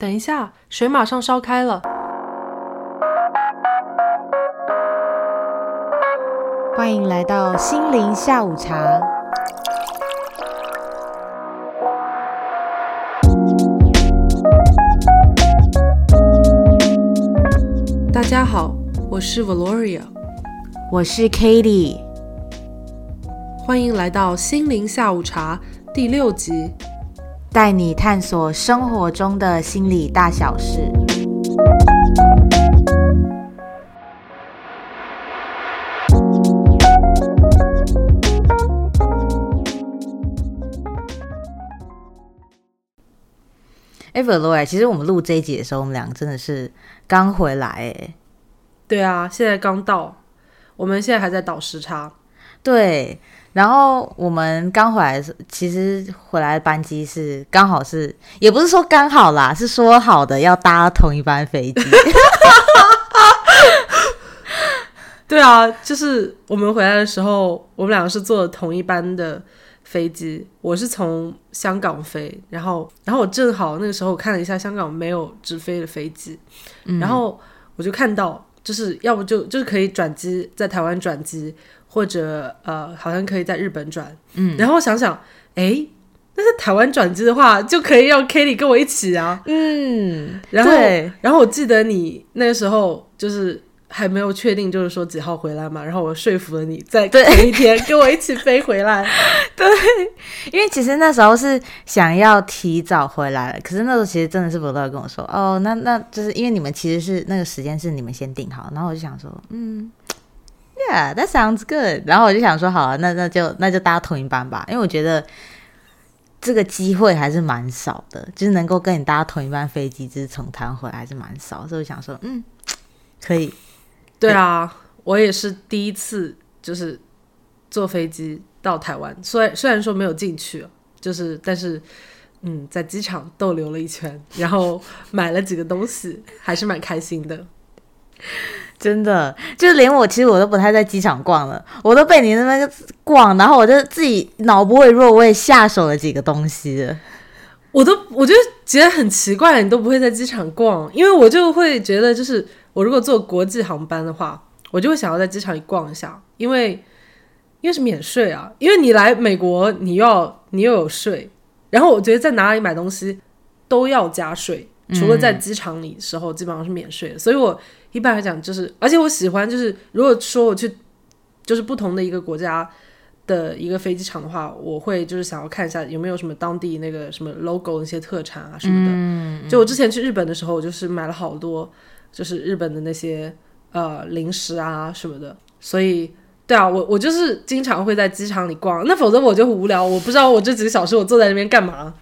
等一下，水马上烧开了。欢迎来到心灵下午茶。大家好，我是 Valoria，我是 Katie，欢迎来到心灵下午茶第六集，带你探索生活中的心理大小事。哎，Valoria，其实我们录这一集的时候，我们两个真的是刚回来，哎，对啊，现在刚到，我们现在还在倒时差。对，然后我们刚回来的时候，其实回来的班机是刚好是，也不是说刚好啦，是说好的要搭同一班飞机。对啊，就是我们回来的时候，我们两个是坐同一班的飞机。我是从香港飞，然后，然后我正好那个时候看了一下香港没有直飞的飞机，然后我就看到，就是要不就就是可以转机在台湾转机，或者呃，好像可以在日本转。嗯，然后想想，哎，那在台湾转机的话，就可以让 Kitty 跟我一起啊。嗯，然后，然后我记得你那个时候就是。还没有确定，就是说几号回来嘛？然后我说服了你，在同一天跟我一起飞回来。对，因为其实那时候是想要提早回来可是那时候其实真的是不道跟我说，哦，那那就是因为你们其实是那个时间是你们先定好，然后我就想说，嗯，Yeah，that sounds good。然后我就想说，好啊，那那就那就搭同一班吧，因为我觉得这个机会还是蛮少的，就是能够跟你搭同一班飞机，就是从台湾回来还是蛮少，所以我想说，嗯，可以。对啊，我也是第一次，就是坐飞机到台湾。虽然虽然说没有进去，就是但是嗯，在机场逗留了一圈，然后买了几个东西，还是蛮开心的。真的，就连我其实我都不太在机场逛了，我都被你那边逛，然后我就自己脑不会弱，我也下手了几个东西。我都我就觉得很奇怪，你都不会在机场逛，因为我就会觉得就是。我如果坐国际航班的话，我就会想要在机场里逛一下，因为因为是免税啊。因为你来美国，你要你又有税，然后我觉得在哪里买东西都要加税，除了在机场里时候基本上是免税的。所以我一般来讲就是，而且我喜欢就是，如果说我去就是不同的一个国家的一个飞机场的话，我会就是想要看一下有没有什么当地那个什么 logo 那些特产啊什么的。就我之前去日本的时候，我就是买了好多。就是日本的那些呃零食啊什么的，所以对啊，我我就是经常会在机场里逛，那否则我就无聊，我不知道我这几个小时我坐在那边干嘛。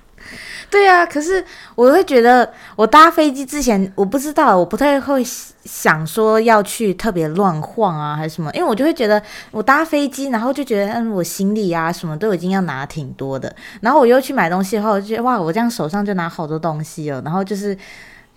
对啊，可是我会觉得我搭飞机之前，我不知道，我不太会想说要去特别乱晃啊还是什么，因为我就会觉得我搭飞机，然后就觉得嗯，我行李啊什么都已经要拿挺多的，然后我又去买东西的话，我就觉得哇，我这样手上就拿好多东西哦，然后就是。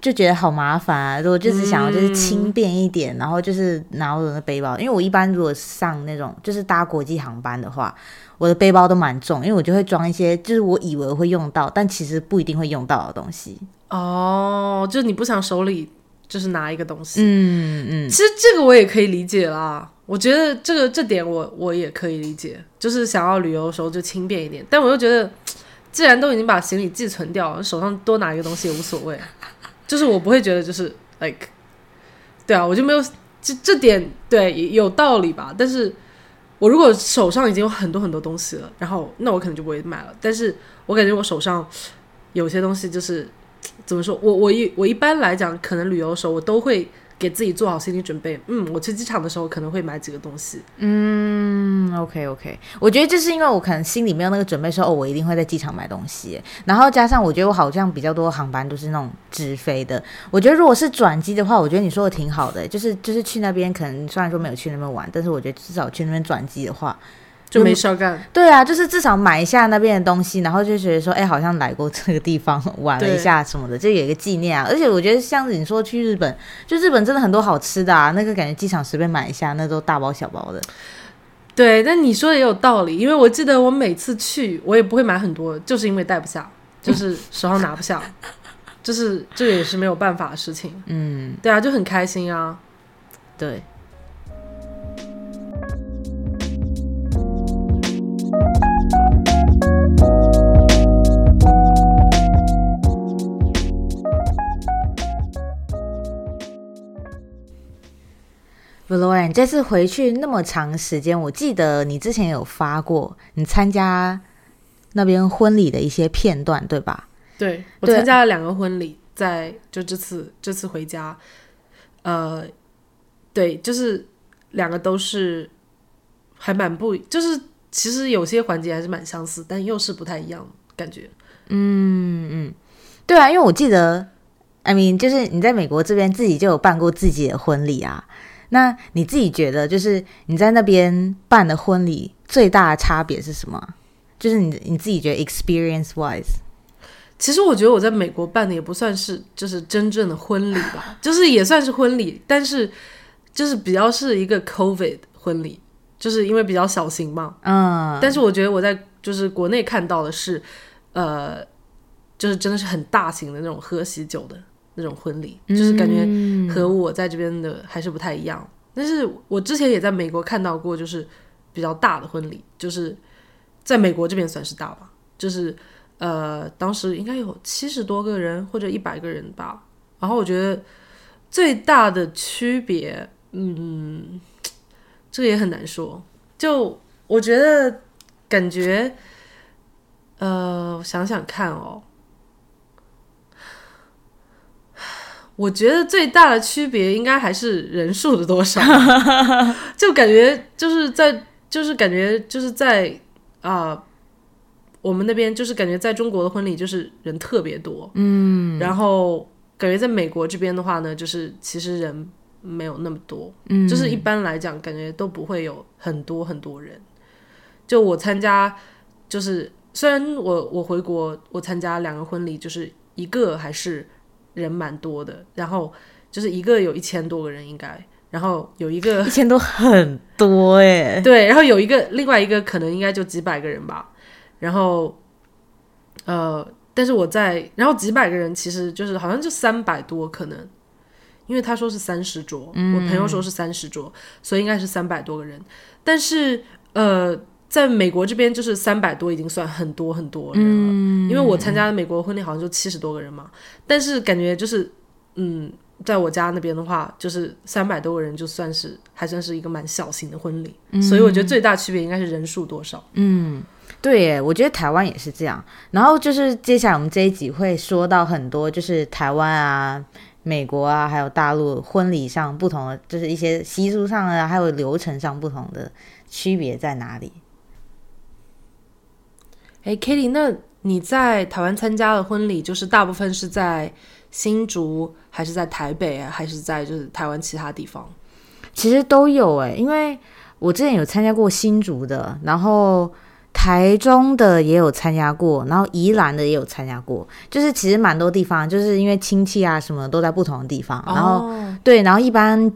就觉得好麻烦啊！如果就是想要就是轻便一点，然后就是拿我的背包，因为我一般如果上那种就是搭国际航班的话，我的背包都蛮重，因为我就会装一些就是我以为会用到，但其实不一定会用到的东西。哦，就是你不想手里就是拿一个东西。嗯嗯。其实这个我也可以理解啦，我觉得这个这点我我也可以理解，就是想要旅游的时候就轻便一点。但我又觉得，既然都已经把行李寄存掉了，手上多拿一个东西也无所谓。就是我不会觉得就是 like，对啊，我就没有这这点对有道理吧。但是我如果手上已经有很多很多东西了，然后那我可能就不会买了。但是我感觉我手上有些东西就是怎么说，我我一我一般来讲，可能旅游的时候我都会。给自己做好心理准备，嗯，我去机场的时候可能会买几个东西，嗯，OK OK，我觉得就是因为我可能心里没有那个准备，说哦，我一定会在机场买东西，然后加上我觉得我好像比较多航班都是那种直飞的，我觉得如果是转机的话，我觉得你说的挺好的，就是就是去那边可能虽然说没有去那边玩，但是我觉得至少去那边转机的话。就没事干，对啊，就是至少买一下那边的东西，然后就觉得说，哎，好像来过这个地方玩了一下什么的，就有一个纪念啊。而且我觉得像你说去日本，就日本真的很多好吃的啊，那个感觉机场随便买一下，那都大包小包的。对，但你说的也有道理，因为我记得我每次去，我也不会买很多，就是因为带不下，就是手上拿不下。就是这也是没有办法的事情。嗯，对啊，就很开心啊。对。你这次回去那么长时间，我记得你之前有发过你参加那边婚礼的一些片段，对吧？对，我参加了两个婚礼，在就这次这次回家，呃，对，就是两个都是还蛮不，就是其实有些环节还是蛮相似，但又是不太一样感觉。嗯嗯，对啊，因为我记得，I mean，就是你在美国这边自己就有办过自己的婚礼啊。那你自己觉得，就是你在那边办的婚礼最大的差别是什么？就是你你自己觉得 experience wise，其实我觉得我在美国办的也不算是就是真正的婚礼吧，就是也算是婚礼，但是就是比较是一个 covid 婚礼，就是因为比较小型嘛。嗯，但是我觉得我在就是国内看到的是，呃，就是真的是很大型的那种喝喜酒的。那种婚礼，就是感觉和我在这边的还是不太一样。但是我之前也在美国看到过，就是比较大的婚礼，就是在美国这边算是大吧，就是呃，当时应该有七十多个人或者一百个人吧。然后我觉得最大的区别，嗯，这个也很难说。就我觉得感觉，呃，我想想看哦。我觉得最大的区别应该还是人数的多少，就感觉就是在就是感觉就是在啊，我们那边就是感觉在中国的婚礼就是人特别多，嗯，然后感觉在美国这边的话呢，就是其实人没有那么多，嗯，就是一般来讲感觉都不会有很多很多人。就我参加，就是虽然我我回国我参加两个婚礼，就是一个还是。人蛮多的，然后就是一个有一千多个人应该，然后有一个一千多很多哎，对，然后有一个另外一个可能应该就几百个人吧，然后呃，但是我在，然后几百个人其实就是好像就三百多可能，因为他说是三十桌，我朋友说是三十桌，所以应该是三百多个人，但是呃。在美国这边就是三百多已经算很多很多人了，因为我参加的美国婚礼好像就七十多个人嘛，但是感觉就是，嗯，在我家那边的话，就是三百多个人就算是还算是一个蛮小型的婚礼，所以我觉得最大区别应该是人数多少。嗯，对，耶，我觉得台湾也是这样。然后就是接下来我们这一集会说到很多，就是台湾啊、美国啊，还有大陆婚礼上不同的，就是一些习俗上啊，还有流程上不同的区别在哪里。哎，Kitty，那你在台湾参加的婚礼，就是大部分是在新竹，还是在台北啊，还是在就是台湾其他地方？其实都有哎，因为我之前有参加过新竹的，然后台中的也有参加过，然后宜兰的也有参加过，就是其实蛮多地方，就是因为亲戚啊什么都在不同的地方，然后对，然后一般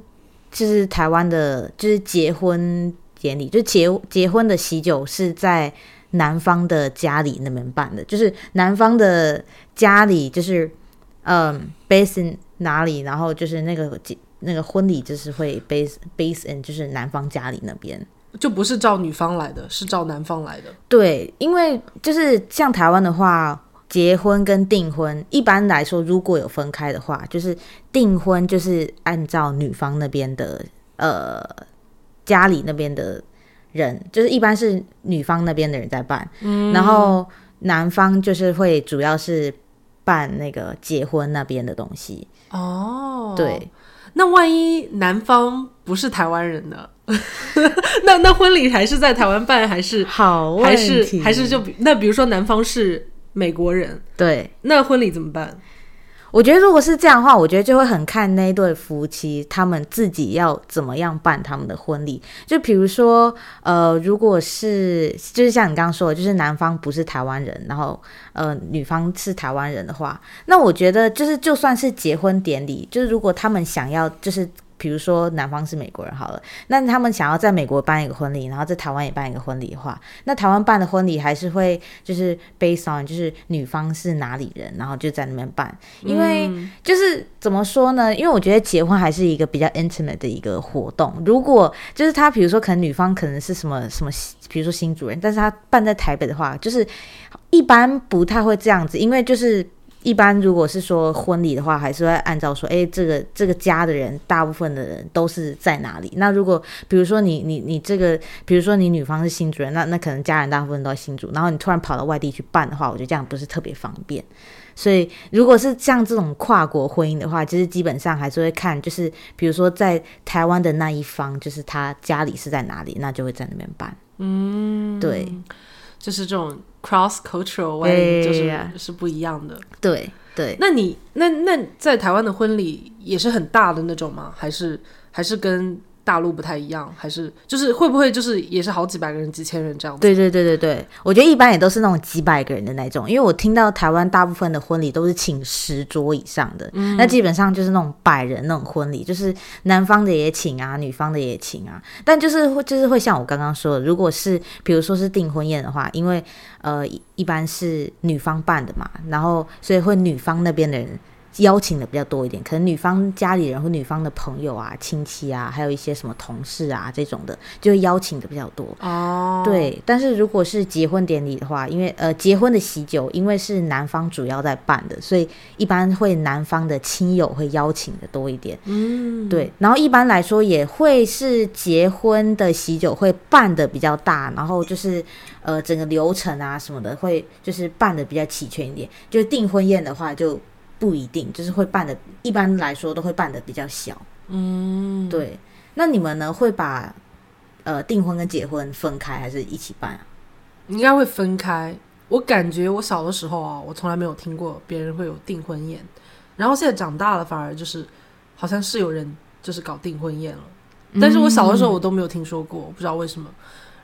就是台湾的，就是结婚典礼，就结结婚的喜酒是在。男方的家里那边办的，就是男方的家里，就是嗯，base in 哪里，然后就是那个那个婚礼就是会 base base in 就是男方家里那边，就不是照女方来的，是照男方来的。对，因为就是像台湾的话，结婚跟订婚一般来说如果有分开的话，就是订婚就是按照女方那边的呃家里那边的。人就是一般是女方那边的人在办，然后男方就是会主要是办那个结婚那边的东西。哦，对，那万一男方不是台湾人呢？那那婚礼还是在台湾办，还是好？还是还是就那比如说男方是美国人，对，那婚礼怎么办？我觉得如果是这样的话，我觉得就会很看那对夫妻他们自己要怎么样办他们的婚礼。就比如说，呃，如果是就是像你刚刚说的，就是男方不是台湾人，然后呃女方是台湾人的话，那我觉得就是就算是结婚典礼，就是如果他们想要就是比如说男方是美国人好了，那他们想要在美国办一个婚礼，然后在台湾也办一个婚礼的话，那台湾办的婚礼还是会就是 based on 就是女方是哪里人，然后就在那边办，因为就是怎么说呢？因为我觉得结婚还是一个比较 intimate 的一个活动。如果就是他比如说可能女方可能是什么什么，比如说新主人，但是他办在台北的话，就是一般不太会这样子，因为就是。一般如果是说婚礼的话，还是会按照说，哎，这个这个家的人，大部分的人都是在哪里？那如果比如说你你你这个，比如说你女方是新主人，那那可能家人大部分都在新主，然后你突然跑到外地去办的话，我觉得这样不是特别方便。所以如果是像这种跨国婚姻的话，其实基本上还是会看，就是比如说在台湾的那一方，就是他家里是在哪里，那就会在那边办。嗯，对，就是这种。Cross cultural way 就是是不一样的，对对。那你那那在台湾的婚礼也是很大的那种吗？还是还是跟？大陆不太一样，还是就是会不会就是也是好几百个人、几千人这样子？对对对对对，我觉得一般也都是那种几百个人的那种，因为我听到台湾大部分的婚礼都是请十桌以上的，那基本上就是那种百人那种婚礼，就是男方的也请啊，女方的也请啊，但就是会就是会像我刚刚说的，如果是比如说是订婚宴的话，因为呃一般是女方办的嘛，然后所以会女方那边的人。邀请的比较多一点，可能女方家里人或女方的朋友啊、亲戚啊，还有一些什么同事啊这种的，就会邀请的比较多。哦，对。但是如果是结婚典礼的话，因为呃结婚的喜酒，因为是男方主要在办的，所以一般会男方的亲友会邀请的多一点。嗯，对。然后一般来说也会是结婚的喜酒会办的比较大，然后就是呃整个流程啊什么的会就是办的比较齐全一点。就订婚宴的话就。不一定，就是会办的，一般来说都会办的比较小。嗯，对。那你们呢？会把呃订婚跟结婚分开，还是一起办啊？应该会分开。我感觉我小的时候啊，我从来没有听过别人会有订婚宴。然后现在长大了，反而就是好像是有人就是搞订婚宴了。但是我小的时候我都没有听说过，不知道为什么。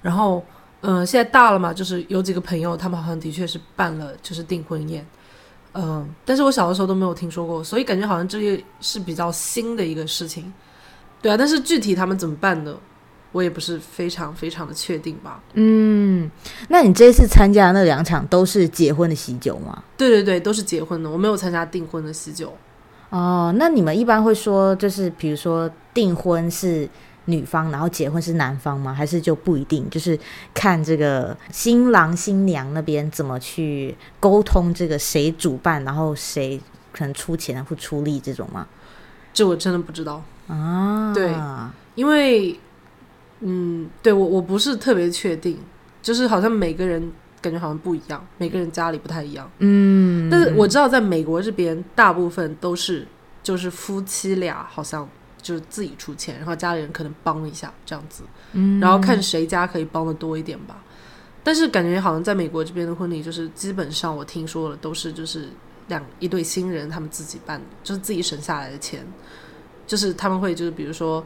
然后嗯，现在大了嘛，就是有几个朋友，他们好像的确是办了就是订婚宴。嗯，但是我小的时候都没有听说过，所以感觉好像这也是比较新的一个事情。对啊，但是具体他们怎么办的，我也不是非常非常的确定吧。嗯，那你这次参加的那两场都是结婚的喜酒吗？对对对，都是结婚的，我没有参加订婚的喜酒。哦，那你们一般会说，就是比如说订婚是。女方，然后结婚是男方吗？还是就不一定？就是看这个新郎新娘那边怎么去沟通，这个谁主办，然后谁可能出钱或出力这种吗？这我真的不知道啊。对，因为嗯，对我我不是特别确定，就是好像每个人感觉好像不一样，每个人家里不太一样。嗯，但是我知道在美国这边，大部分都是就是夫妻俩，好像。就是自己出钱，然后家里人可能帮一下这样子，然后看谁家可以帮的多一点吧。但是感觉好像在美国这边的婚礼，就是基本上我听说了都是就是两一对新人他们自己办，就是自己省下来的钱，就是他们会就是比如说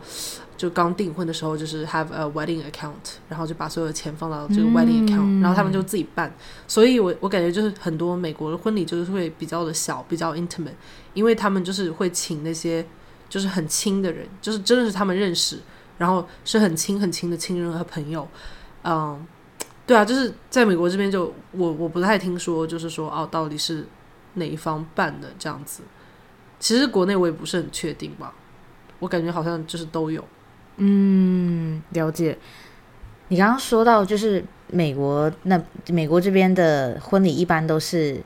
就刚订婚的时候就是 have a wedding account，然后就把所有的钱放到这个 wedding account，然后他们就自己办。所以我我感觉就是很多美国的婚礼就是会比较的小，比较 intimate，因为他们就是会请那些。就是很亲的人，就是真的是他们认识，然后是很亲很亲的亲人和朋友，嗯，对啊，就是在美国这边就我我不太听说，就是说哦，到底是哪一方办的这样子。其实国内我也不是很确定吧，我感觉好像就是都有。嗯，了解。你刚刚说到就是美国那美国这边的婚礼一般都是。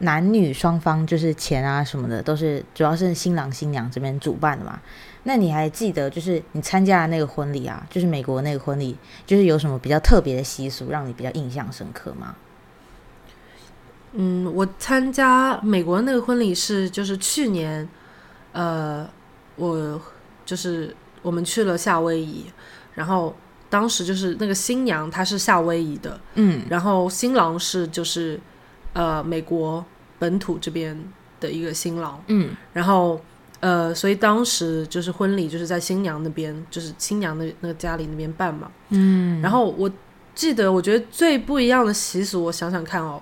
男女双方就是钱啊什么的，都是主要是新郎新娘这边主办的嘛。那你还记得，就是你参加的那个婚礼啊，就是美国那个婚礼，就是有什么比较特别的习俗，让你比较印象深刻吗？嗯，我参加美国那个婚礼是，就是去年，呃，我就是我们去了夏威夷，然后当时就是那个新娘她是夏威夷的，嗯，然后新郎是就是。呃，美国本土这边的一个新郎，嗯，然后呃，所以当时就是婚礼就是在新娘那边，就是新娘的那个家里那边办嘛，嗯，然后我记得，我觉得最不一样的习俗，我想想看哦，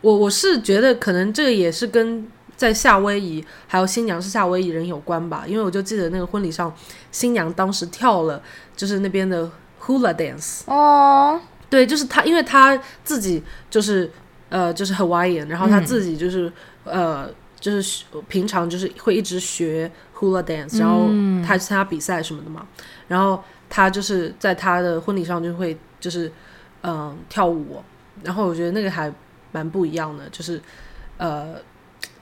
我我是觉得可能这个也是跟在夏威夷，还有新娘是夏威夷人有关吧？因为我就记得那个婚礼上，新娘当时跳了就是那边的 hula dance。哦，对，就是他，因为他自己就是呃就是 Hawaiian，然后他自己就是、呃就是学平常就是会一直学 hula dance，然后他参加比赛什么的嘛，然后他就是在他的婚礼上就会就是嗯、跳舞，然后我觉得那个还蛮不一样的，就是呃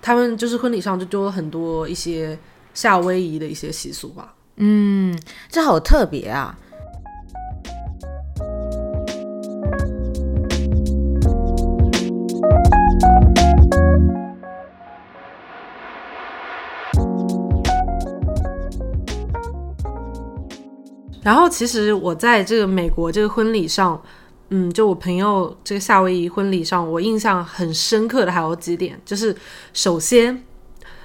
他们就是婚礼上就多了很多一些夏威夷的一些习俗吧。嗯，这好特别啊。然后其实我在这个美国这个婚礼上，嗯，就我朋友这个夏威夷婚礼上，我印象很深刻的还有几点，就是首先，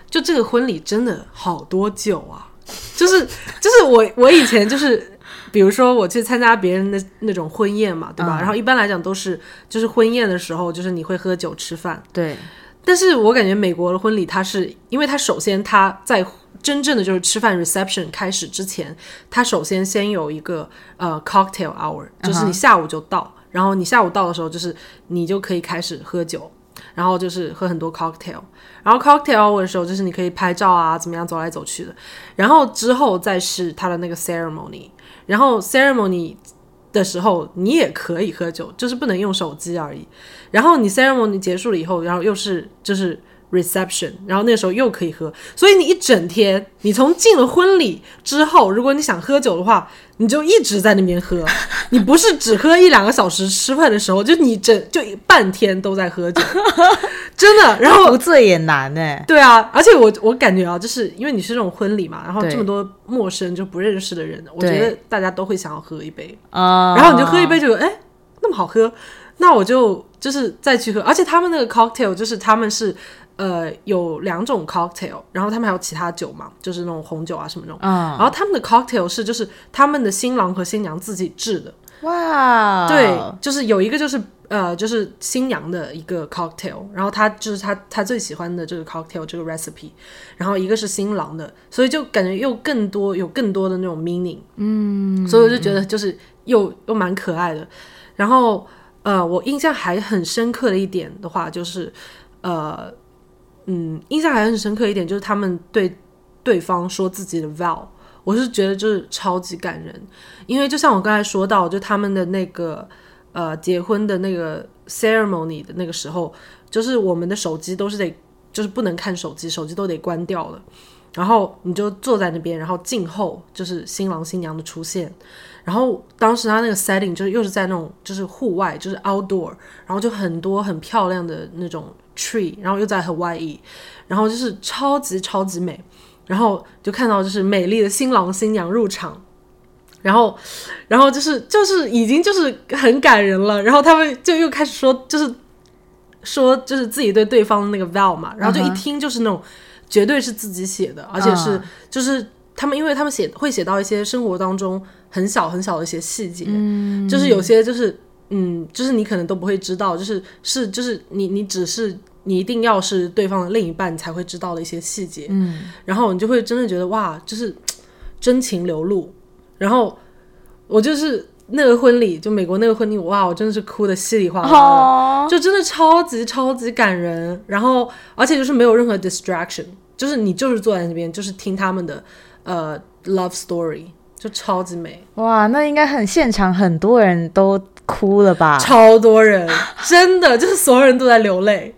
就这个婚礼真的好多酒啊，就是就是我我以前就是。比如说我去参加别人的那种婚宴嘛，对吧？嗯然后一般来讲都是就是婚宴的时候，就是你会喝酒吃饭，对，但是我感觉美国的婚礼，它是因为它首先它在真正的就是吃饭 reception 开始之前，他首先先有一个呃 cocktail hour，就是你下午就到然后你下午到的时候，就是你就可以开始喝酒，然后就是喝很多 cocktail，然后 cocktail hour 的时候，就是你可以拍照啊，怎么样走来走去的，然后之后再是他的那个 ceremony，然后 ceremony 的时候你也可以喝酒，就是不能用手机而已。然后你 ceremony 结束了以后，然后又是就是 reception，然后那时候又可以喝，所以你一整天，你从进了婚礼之后，如果你想喝酒的话，你就一直在那边喝，你不是只喝一两个小时吃饭的时候，就你整就半天都在喝酒，真的。然后不醉也难哎。对啊，而且我我感觉啊，就是因为你是这种婚礼嘛，然后这么多陌生就不认识的人，我觉得大家都会想要喝一杯。啊、然后你就喝一杯，就哎那么好喝，那我就就是再去喝。而且他们那个 cocktail 就是他们是呃有两种 cocktail，然后他们还有其他酒嘛，就是那种红酒啊什么那种。嗯，然后他们的 cocktail 是就是他们的新郎和新娘自己制的，哇，对，就是有一个就是呃就是新娘的一个 cocktail，然后他就是他他最喜欢的这个 cocktail 这个 recipe，然后一个是新郎的，所以就感觉又更多有更多的那种 meaning，嗯，所以我就觉得就是又又蛮可爱的。然后呃，我印象还很深刻的一点的话就是呃嗯，印象还很深刻一点就是他们对对方说自己的 vow。我是觉得就是超级感人，因为就像我刚才说到，就他们的那个呃结婚的那个 ceremony 的那个时候，就是我们的手机都是得就是不能看手机，手机都得关掉了。然后你就坐在那边，然后静候就是新郎新娘的出现。然后当时他那个 setting 就是又是在那种就是户外，就是 outdoor，然后就很多很漂亮的那种 tree，然后又在 Hawaii，然后就是超级超级美。然后就看到就是美丽的新郎新娘入场，然后，然后就是就是已经就是很感人了，然后他们就又开始说就是说就是自己对对方的那个 vow 嘛，然后就一听就是那种绝对是自己写的，而且是就是他们因为他们写会写到一些生活当中很小很小的一些细节，嗯，就是有些就是嗯就是你可能都不会知道，就是是就是你你只是。你一定要是对方的另一半，才会知道的一些细节，嗯，然后你就会真的觉得哇，就是真情流露。然后我就是那个婚礼，就美国那个婚礼，哇，我真的是哭的稀里哗啦就真的超级超级感人。然后而且就是没有任何 distraction，就是你就是坐在那边，就是听他们的呃 love story，就超级美。哇，那应该很现场，很多人都哭了吧？超多人，真的就是所有人都在流泪。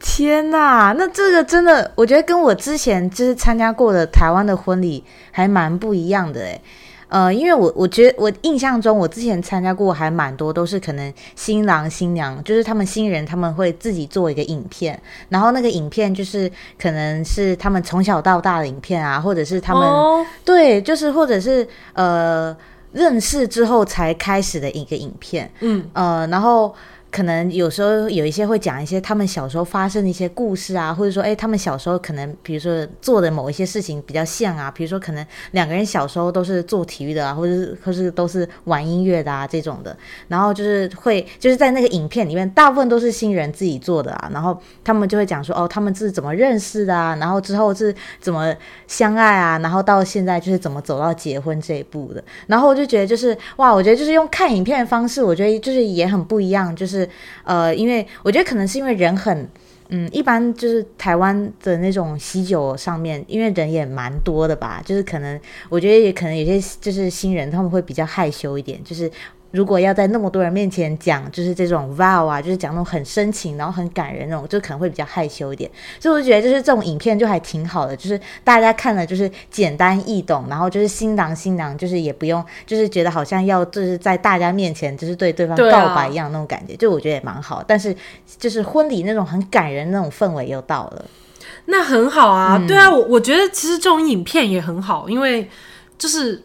天呐，那这个真的，我觉得跟我之前就是参加过的台湾的婚礼还蛮不一样的诶。呃，因为我我觉得我印象中，我之前参加过还蛮多，都是可能新郎新娘，就是他们新人他们会自己做一个影片，然后那个影片就是可能是他们从小到大的影片啊，或者是他们、哦、对，就是或者是呃认识之后才开始的一个影片，嗯。呃，然后。可能有时候有一些会讲一些他们小时候发生的一些故事啊，或者说，哎，他们小时候可能比如说做的某一些事情比较像啊，比如说可能两个人小时候都是做体育的啊，或者或是都是玩音乐的啊这种的，然后就是会就是在那个影片里面，大部分都是新人自己做的啊，然后他们就会讲说，哦，他们是怎么认识的啊，然后之后是怎么相爱啊，然后到现在就是怎么走到结婚这一步的，然后我就觉得就是哇，我觉得就是用看影片的方式，我觉得就是也很不一样，就是。呃，因为我觉得可能是因为人很，嗯，一般就是台湾的那种喜酒上面，因为人也蛮多的吧，就是可能我觉得也可能有些就是新人他们会比较害羞一点，就是。如果要在那么多人面前讲，就是这种 vow 啊，就是讲那种很深情，然后很感人那种，就可能会比较害羞一点。所以我就觉得，就是这种影片就还挺好的，就是大家看了就是简单易懂，然后就是新郎新娘就是也不用，就是觉得好像要就是在大家面前就是对对方告白一样那种感觉，就我觉得也蛮好。但是就是婚礼那种很感人那种氛围又到了，那很好啊。对啊，我我觉得其实这种影片也很好，因为就是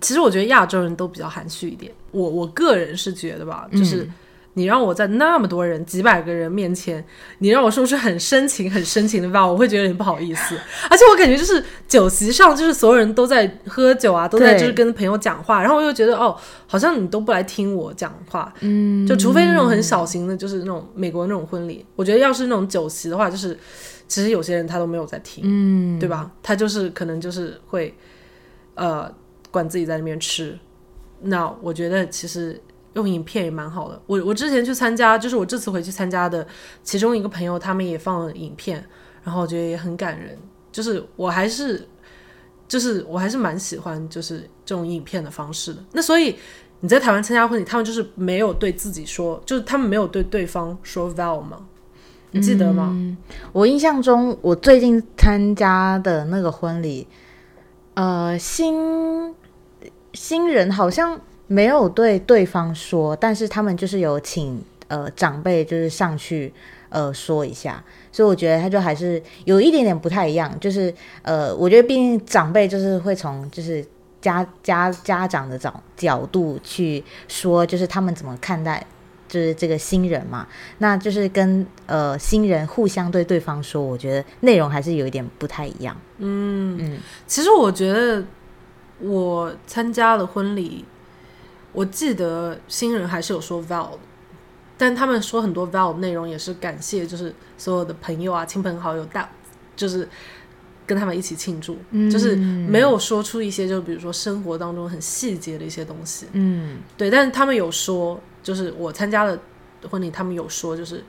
其实我觉得亚洲人都比较含蓄一点。我我个人是觉得吧，就是你让我在那么多人、几百个人面前，你让我说出很深情、很深情的话，我会觉得有点不好意思。而且我感觉就是酒席上，就是所有人都在喝酒啊，都在就是跟朋友讲话，然后我又觉得哦，好像你都不来听我讲话。嗯，就除非那种很小型的，就是那种美国那种婚礼，我觉得要是那种酒席的话，就是其实有些人他都没有在听，嗯，对吧？他就是可能就是会呃管自己在那边吃。那我觉得其实用影片也蛮好的。我我之前去参加，就是我这次回去参加的其中一个朋友，他们也放了影片，然后我觉得也很感人。就是我还是，就是我还是蛮喜欢就是这种影片的方式的。那所以你在台湾参加婚礼，他们就是没有对自己说，就是他们没有对对方说 vow 吗？你记得吗？我印象中，我最近参加的那个婚礼，呃，新。新人好像没有对对方说，但是他们就是有请呃长辈就是上去呃说一下，所以我觉得他就还是有一点点不太一样，就是呃我觉得毕竟长辈就是会从就是家家家长的角角度去说，就是他们怎么看待就是这个新人嘛，那就是跟呃新人互相对对方说，我觉得内容还是有一点不太一样。嗯嗯，其实我觉得。我参加了婚礼，我记得新人还是有说 vow 的，但他们说很多 vow 内容也是感谢，就是所有的朋友啊、亲朋好友大，就是跟他们一起庆祝，就是没有说出一些，就比如说生活当中很细节的一些东西。嗯，对，但是他们有说，就是我参加了婚礼，他们有说，就是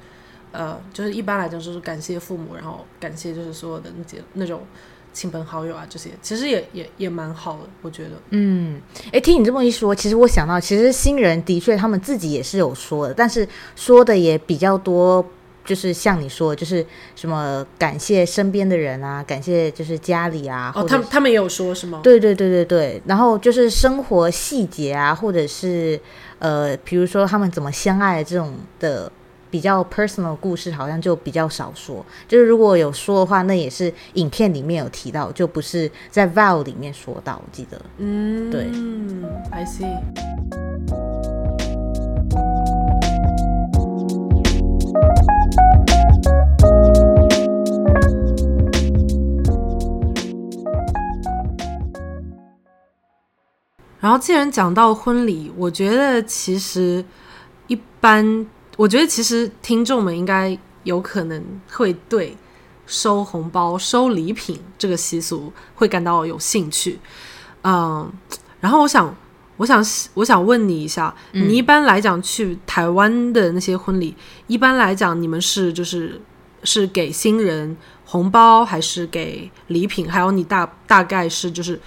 呃，就是一般来讲就是感谢父母，然后感谢就是所有的那些那种。亲朋好友啊，这些其实也也也蛮好的，我觉得。嗯，哎，听你这么一说，其实我想到，其实新人的确他们自己也是有说的，但是说的也比较多，就是像你说，就是什么感谢身边的人啊，感谢就是家里啊。哦，他们他们也有说是吗？对对对对对，然后就是生活细节啊，或者是呃，比如说他们怎么相爱这种的。比较 personal 故事好像就比较少说，就是如果有说的话，那也是影片里面有提到，就不是在 vow 里面说到。我记得，嗯，对，I see。然后既然讲到婚礼，我觉得其实一般。我觉得其实听众们应该有可能会对收红包、收礼品这个习俗会感到有兴趣，嗯，然后我想，我想，我想问你一下，你一般来讲去台湾的那些婚礼，一般来讲你们是就是是给新人红包，还是给礼品？还有你大大概是就是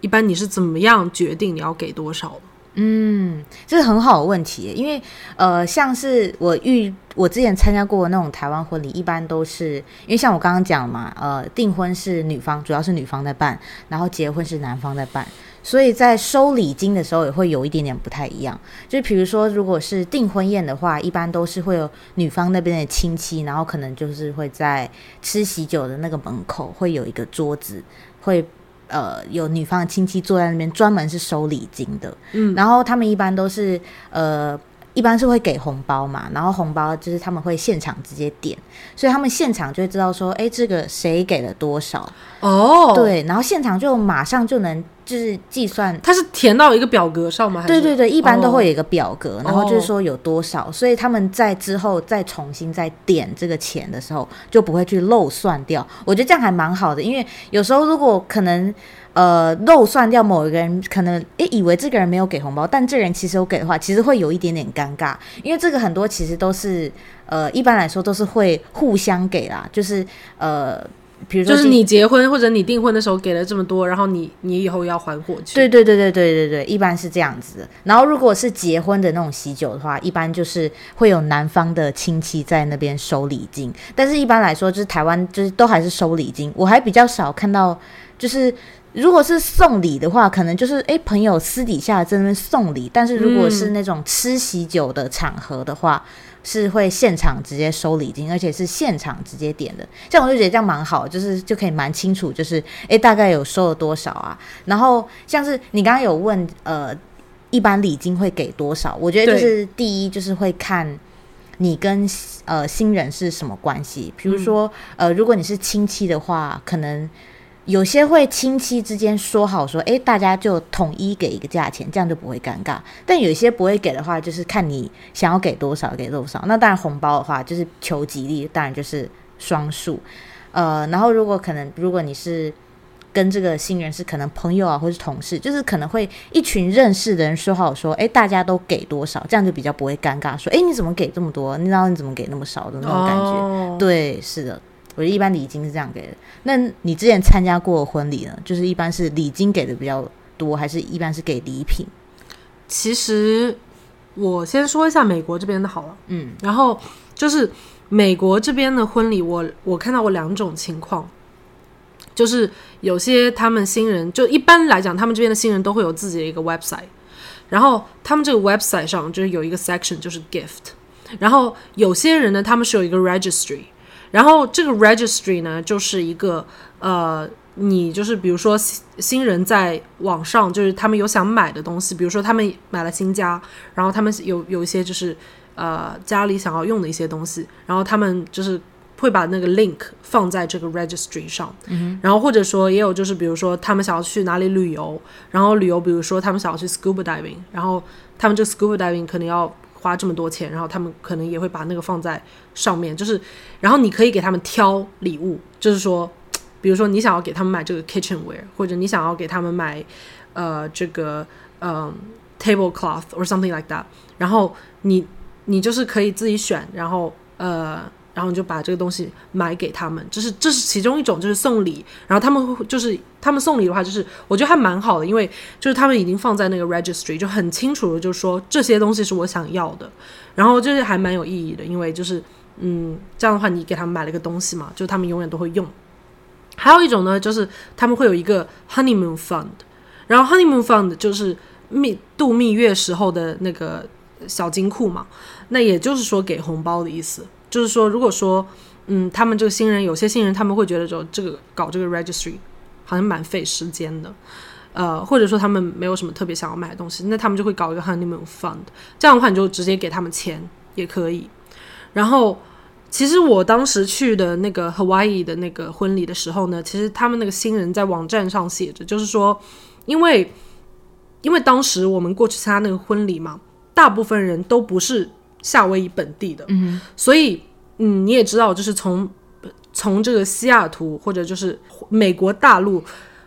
一般你是怎么样决定你要给多少？嗯，这是很好的问题，因为呃，像是我遇我之前参加过那种台湾婚礼，一般都是因为像我刚刚讲嘛，呃，订婚是女方，主要是女方在办，然后结婚是男方在办，所以在收礼金的时候也会有一点点不太一样。就比如说，如果是订婚宴的话，一般都是会有女方那边的亲戚，然后可能就是会在吃喜酒的那个门口会有一个桌子，会。呃，有女方的亲戚坐在那边，专门是收礼金的。嗯，然后他们一般都是呃，一般是会给红包嘛，然后红包就是他们会现场直接点，所以他们现场就会知道说，哎，这个谁给了多少哦，，对，然后现场就马上就能就是计算。他是填到一个表格上吗？对对对，一般都哦会有一个表格，然后就是说有多少，所以他们在之后再重新再点这个钱的时候，就不会去漏算掉。我觉得这样还蛮好的，因为有时候如果可能呃漏算掉某一个人，可能诶以为这个人没有给红包，但这人其实有给的话，其实会有一点点尴尬，因为这个很多其实都是呃一般来说都是会互相给啦，就是呃比如说就是你结婚或者你订婚的时候给了这么多，然后你你以后要还回去。对对对对对对对，一般是这样子的。然后如果是结婚的那种喜酒的话，一般就是会有男方的亲戚在那边收礼金，但是一般来说，就是台湾就是都还是收礼金。我还比较少看到，就是如果是送礼的话，可能就是诶朋友私底下在那边送礼，但是如果是那种吃喜酒的场合的话。是会现场直接收礼金，而且是现场直接点的，这样我就觉得这样蛮好，就是就可以蛮清楚，就是诶大概有收了多少啊。然后像是你刚刚有问，呃，一般礼金会给多少？我觉得就是第一就是会看你跟呃新人是什么关系，比如说、呃，如果你是亲戚的话，可能。有些会亲戚之间说好说，诶，大家就统一给一个价钱，这样就不会尴尬。但有些不会给的话，就是看你想要给多少给多少。那当然红包的话，就是求吉利，当然就是双数。呃，然后如果可能，如果你是跟这个新人是可能朋友啊，或是同事，就是可能会一群认识的人说好说，诶，大家都给多少，这样就比较不会尴尬。说，诶，你怎么给这么多？你知道你怎么给那么少的那种感觉？哦、对，是的。我觉得一般礼金是这样给的。那你之前参加过婚礼呢？就是一般是礼金给的比较多，还是一般是给礼品？其实我先说一下美国这边的好了，嗯，然后就是美国这边的婚礼我，我看到过两种情况，就是有些他们新人，就一般来讲，他们这边的新人都会有自己的一个 website，然后他们这个 website 上就是有一个 section 就是 gift，然后有些人呢，他们是有一个 registry。然后这个 registry 呢，就是一个呃，你就是比如说新新人在网上，就是他们有想买的东西，比如说他们买了新家，然后他们有有一些就是呃家里想要用的一些东西，然后他们就是会把那个 link 放在这个 registry 上，嗯、然后或者说也有就是比如说他们想要去哪里旅游，然后旅游比如说他们想要去 scuba diving，然后他们这个 scuba diving 可能要。花这么多钱，然后他们可能也会把那个放在上面，就是，然后你可以给他们挑礼物，就是说，比如说你想要给他们买这个 kitchenware，或者你想要给他们买，呃，这个，嗯、tablecloth or something like that，然后你你就是可以自己选，然后呃。然后你就把这个东西买给他们，这是这是其中一种，就是送礼。然后他们会就是他们送礼的话，就是我觉得还蛮好的，因为就是他们已经放在那个 registry，就很清楚的，就是说这些东西是我想要的。然后就是还蛮有意义的，因为就是嗯，这样的话你给他们买了一个东西嘛，就他们永远都会用。还有一种呢，就是他们会有一个 honeymoon fund，然后 honeymoon fund 就是蜜度蜜月时候的那个小金库嘛，那也就是说给红包的意思。就是说，如果说，嗯，他们这个新人，有些新人他们会觉得说，这个搞这个 registry 好像蛮费时间的，呃，或者说他们没有什么特别想要买的东西，那他们就会搞一个 honeymoon fund，这样的话你就直接给他们钱也可以。然后，其实我当时去的那个 Hawaii 的那个婚礼的时候呢，其实他们那个新人在网站上写着，就是说，因为因为当时我们过去参加那个婚礼嘛，大部分人都不是。夏威夷本地的，嗯，所以嗯，你也知道，就是从从这个西雅图或者就是美国大陆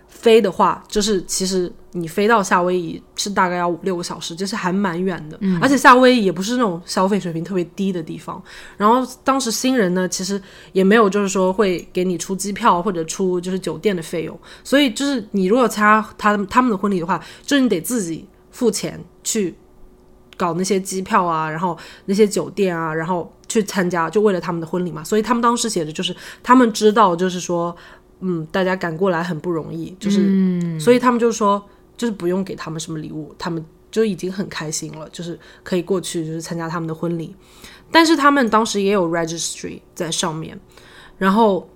飞的话，就是其实你飞到夏威夷是大概要五六个小时，就是还蛮远的。嗯，而且夏威夷也不是那种消费水平特别低的地方。然后当时新人呢，其实也没有就是说会给你出机票或者出就是酒店的费用，所以就是你如果参加他他们的婚礼的话，就是你得自己付钱去。搞那些机票啊，然后那些酒店啊，然后去参加，就为了他们的婚礼嘛。所以他们当时写的就是，他们知道，就是说，嗯，大家赶过来很不容易，就是，嗯、所以他们就说，就是不用给他们什么礼物，他们就已经很开心了，就是可以过去就是参加他们的婚礼。但是他们当时也有 registry 在上面，然后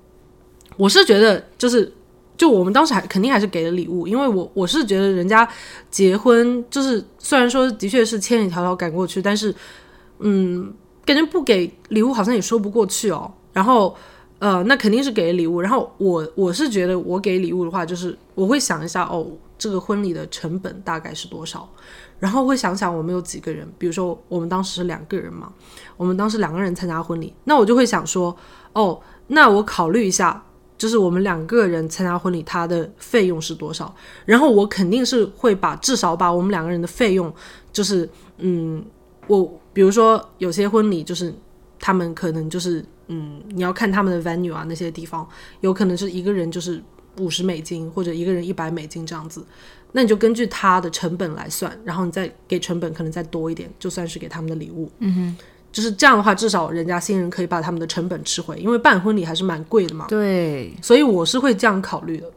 我是觉得就是就我们当时还肯定还是给了礼物，因为我我是觉得人家结婚就是虽然说的确是千里迢迢赶过去，但是嗯，感觉不给礼物好像也说不过去哦。然后呃，那肯定是给礼物。然后我我是觉得我给礼物的话，就是我会想一下哦，这个婚礼的成本大概是多少，然后会想想我们有几个人，比如说我们当时是两个人嘛，我们当时两个人参加婚礼，那我就会想说哦，那我考虑一下。就是我们两个人参加婚礼，他的费用是多少？然后我肯定是会把至少把我们两个人的费用，就是嗯，我比如说有些婚礼就是他们可能就是嗯，你要看他们的 venue 啊那些地方，有可能是一个人就是五十美金或者一个人一百美金这样子，那你就根据他的成本来算，然后你再给成本可能再多一点，就算是给他们的礼物。嗯哼。就是这样的话，至少人家新人可以把他们的成本吃回，因为办婚礼还是蛮贵的嘛。对，所以我是会这样考虑的。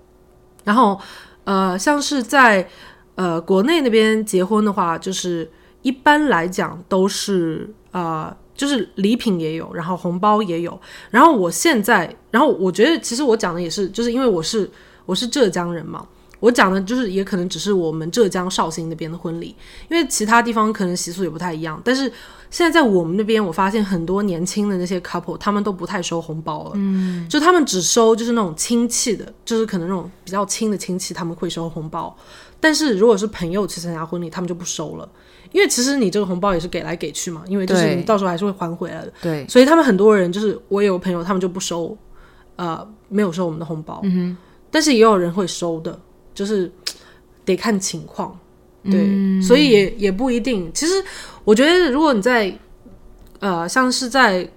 然后，呃，像是在呃国内那边结婚的话，就是一般来讲都是呃，就是礼品也有，然后红包也有。然后我现在，然后我觉得其实我讲的也是，就是因为我是我是浙江人嘛。我讲的就是也可能只是我们浙江绍兴那边的婚礼，因为其他地方可能习俗也不太一样。但是现在在我们那边，我发现很多年轻的那些 couple，他们都不太收红包了，嗯，就他们只收就是那种亲戚的，就是可能那种比较亲的亲戚他们会收红包。但是如果是朋友去参加婚礼，他们就不收了，因为其实你这个红包也是给来给去嘛，因为就是你到时候还是会还回来的，对。所以他们很多人就是我有朋友，他们就不收，呃，没有收我们的红包，嗯但是也有人会收的，就是。得看情况，对，所以也也不一定。其实我觉得，如果你在呃，像是在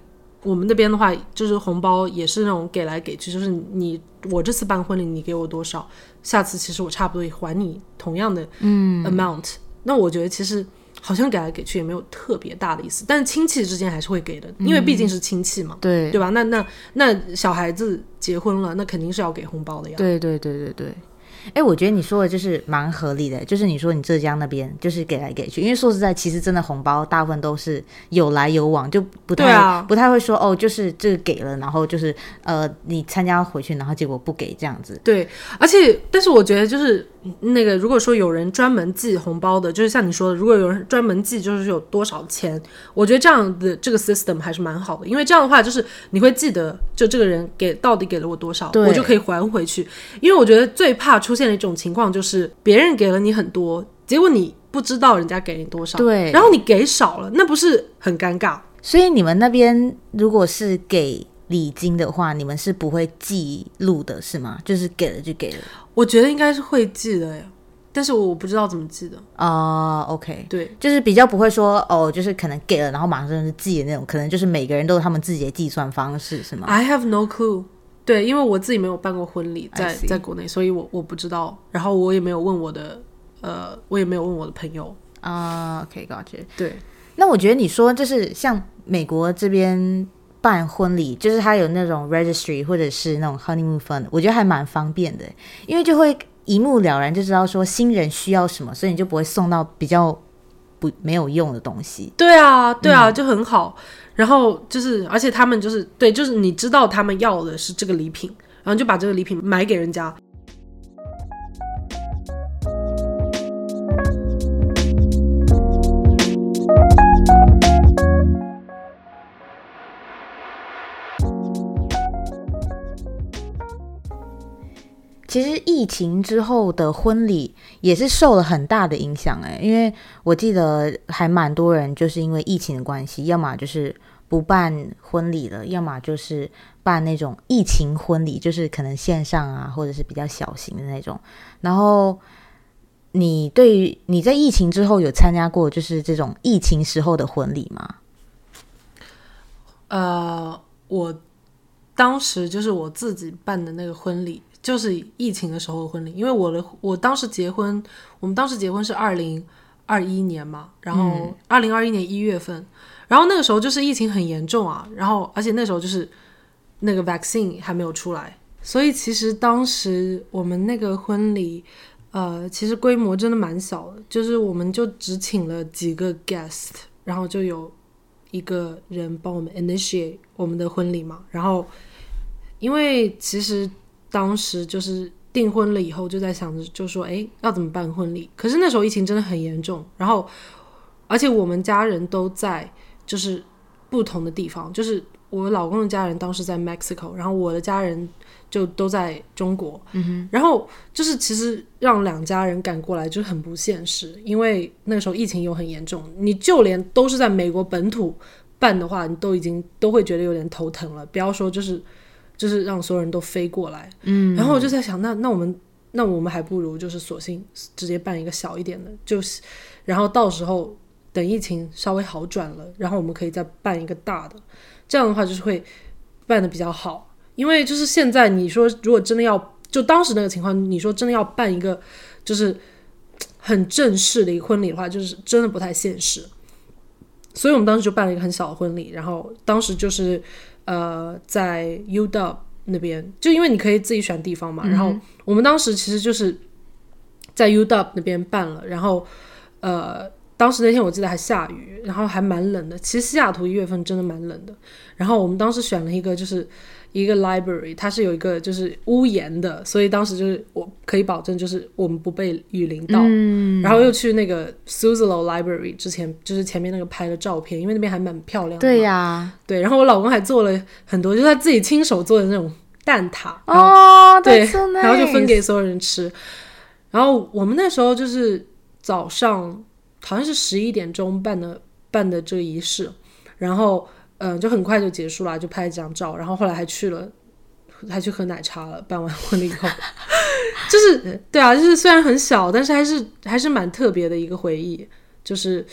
我们那边的话，就是红包也是那种给来给去，就是你我这次办婚礼，你给我多少，下次其实我差不多也还你同样的嗯 amount。那我觉得其实好像给来给去也没有特别大的意思，但是亲戚之间还是会给的，因为毕竟是亲戚嘛，对对吧？那那那小孩子结婚了，那肯定是要给红包的呀。对对对对对。哎，我觉得你说的就是蛮合理的，就是你说你浙江那边就是给来给去，因为说实在，其实真的红包大部分都是有来有往，就不太不太会说哦，就是这个给了，然后就是呃你参加回去，然后结果不给这样子。对，而且但是我觉得就是那个，如果说有人专门寄红包的，就是像你说的，如果有人专门寄，就是有多少钱，我觉得这样的这个 system 还是蛮好的，因为这样的话就是你会记得，就这个人给到底给了我多少，我就可以还回去，因为我觉得最怕出。现的一种情况就是别人给了你很多，结果你不知道人家给你多少，对，然后你给少了，那不是很尴尬？所以你们那边如果是给礼金的话，你们是不会记录的，是吗？就是给了就给了。我觉得应该是会记的呀，但是我不知道怎么记的啊。OK，对，就是比较不会说哦，就是可能给了，然后马上是记的那种，可能就是每个人都有他们自己的计算方式，是吗？I have no clue。对，因为我自己没有办过婚礼，在在国内，所以我我不知道。然后我也没有问我的，呃，我也没有问我的朋友啊。OK，感觉对。那我觉得你说就是像美国这边办婚礼，就是他有那种 registry 或者是那种 honeymoon fund，我觉得还蛮方便的，因为就会一目了然就知道说新人需要什么，所以你就不会送到比较不没有用的东西。对啊，对啊，就很好。然后就是，而且他们就是对，就是你知道他们要的是这个礼品，然后就把这个礼品买给人家。其实疫情之后的婚礼也是受了很大的影响哎，因为我记得还蛮多人就是因为疫情的关系，要么就是不办婚礼了，要么就是办那种疫情婚礼，就是可能线上啊，或者是比较小型的那种。然后你对于你在疫情之后有参加过就是这种疫情时候的婚礼吗？呃，我当时就是我自己办的那个婚礼。就是疫情的时候的婚礼，因为我的我当时结婚，我们当时结婚是二零二一年嘛，然后二零二一年一月份，然后那个时候就是疫情很严重啊，然后而且那时候就是那个 vaccine 还没有出来，所以其实当时我们那个婚礼，呃，其实规模真的蛮小的，就是我们就只请了几个 guest，然后就有一个人帮我们 initiate 我们的婚礼嘛，然后因为其实。当时就是订婚了以后，就在想着，就说，哎，要怎么办婚礼？可是那时候疫情真的很严重，然后而且我们家人都在就是不同的地方，就是我老公的家人当时在 Mexico，然后我的家人就都在中国，然后就是其实让两家人赶过来就很不现实，因为那个时候疫情又很严重，你就连都是在美国本土办的话，你都已经都会觉得有点头疼了，不要说就是。就是让所有人都飞过来，嗯，然后我就在想，那那我们那我们还不如就是索性直接办一个小一点的，就是然后到时候等疫情稍微好转了，然后我们可以再办一个大的，这样的话就是会办的比较好。因为就是现在你说如果真的要就当时那个情况，你说真的要办一个就是很正式的一个婚礼的话，就是真的不太现实。所以我们当时就办了一个很小的婚礼，然后当时就是。呃，在 U Dub 那边，就因为你可以自己选地方嘛。然后我们当时其实就是在 U Dub 那边办了。然后，呃，当时那天我记得还下雨，然后还蛮冷的。其实西雅图一月份真的蛮冷的。然后我们当时选了一个就是。一个 library，它是有一个就是屋檐的，所以当时就是我可以保证，就是我们不被雨淋到。嗯，然后又去那个 Suzalo Library 之前，就是前面那个拍的照片，因为那边还蛮漂亮的。对呀，对。然后我老公还做了很多，就是他自己亲手做的那种蛋挞。哦，对，然后就分给所有人吃。然后我们那时候就是早上好像是十一点钟办的办的这个仪式，然后。嗯，就很快就结束了，就拍了几张照，然后后来还去了，还去喝奶茶了。办完婚礼以后，就是对啊，就是虽然很小，但是还是还是蛮特别的一个回忆。就是，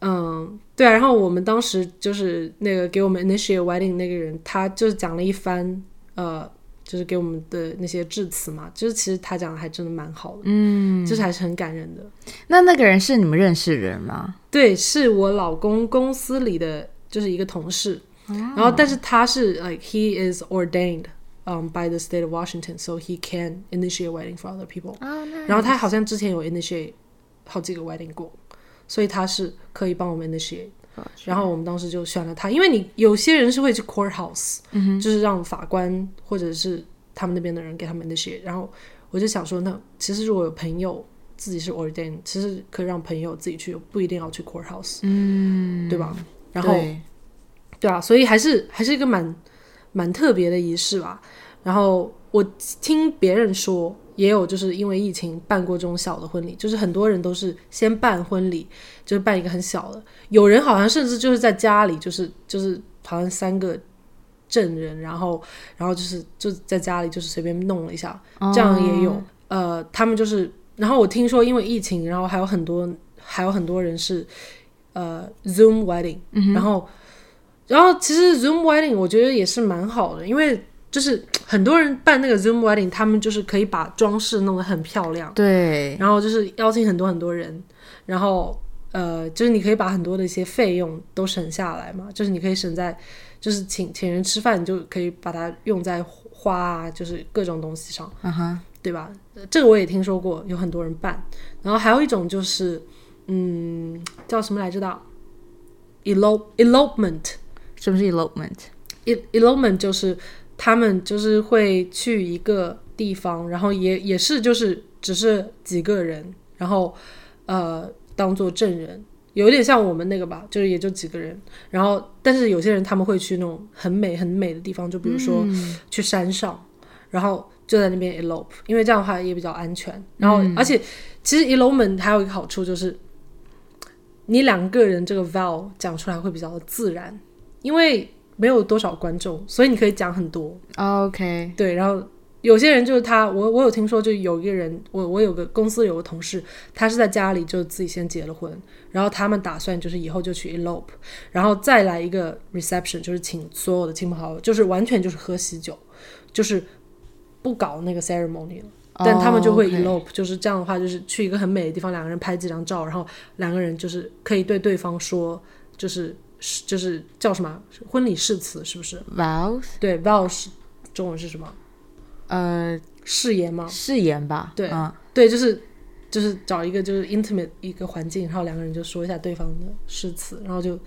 嗯，对啊。然后我们当时就是那个给我们 initiate wedding 那个人，他就是讲了一番，呃，就是给我们的那些致辞嘛。就是其实他讲的还真的蛮好的，嗯，就是还是很感人的。那那个人是你们认识的人吗？对，是我老公公司里的。就是一个同事，然后但是他是 like he is ordained um by the state of Washington, so he can initiate wedding for other people. 然后他好像之前有 initiate 好几个 wedding 过，所以他是可以帮我们 initiate。然后我们当时就选了他，因为你有些人是会去 courthouse，就是让法官或者是他们那边的人给他们 initiate。然后我就想说，那其实如果有朋友自己是 ordained，其实可以让朋友自己去，不一定要去 courthouse，嗯，对吧？然后，对啊，所以还是还是一个蛮蛮特别的仪式吧。然后我听别人说，也有就是因为疫情办过这种小的婚礼，就是很多人都是先办婚礼，就是办一个很小的。有人好像甚至就是在家里，就是就是好像三个证人，然后然后就是就在家里就是随便弄了一下，这样也有。呃，他们就是，然后我听说因为疫情，然后还有很多还有很多人是。呃，Zoom wedding，然后，然后其实 Zoom wedding 我觉得也是蛮好的，因为就是很多人办那个 Zoom wedding，他们就是可以把装饰弄得很漂亮，对，然后就是邀请很多很多人，然后呃，就是你可以把很多的一些费用都省下来嘛，就是你可以省在就是请请人吃饭，你就可以把它用在花啊，就是各种东西上，嗯哼，对吧？这个我也听说过，有很多人办，然后还有一种就是。嗯，叫什么来着的？elope elopement，什么是 elopement？elopement 就是他们就是会去一个地方，然后也也是就是只是几个人，然后呃当做证人，有点像我们那个吧，就是也就几个人，然后但是有些人他们会去那种很美很美的地方，就比如说去山上，然后就在那边 elope，因为这样的话也比较安全。然后而且其实 elopement 还有一个好处就是。你两个人这个 vow 讲出来会比较自然，因为没有多少观众，所以你可以讲很多。OK，对。然后有些人就是他，我我有听说，就有一个人，我我有个公司有个同事，他是在家里就自己先结了婚，然后他们打算就是以后就去 elope，然后再来一个 reception，就是请所有的亲朋好友，就是完全就是喝喜酒，就是不搞那个 ceremony 了。但他们就会 elope，就是这样的话，就是去一个很美的地方，两个人拍几张照，然后两个人就是可以对对方说，就是就是叫什么婚礼誓词，是不是？vows。对，vows 中文是什么？呃，誓言吗？誓言吧。对，对，就是就是找一个就是 intimate 一个环境，然后两个人就说一下对方的誓词，然后就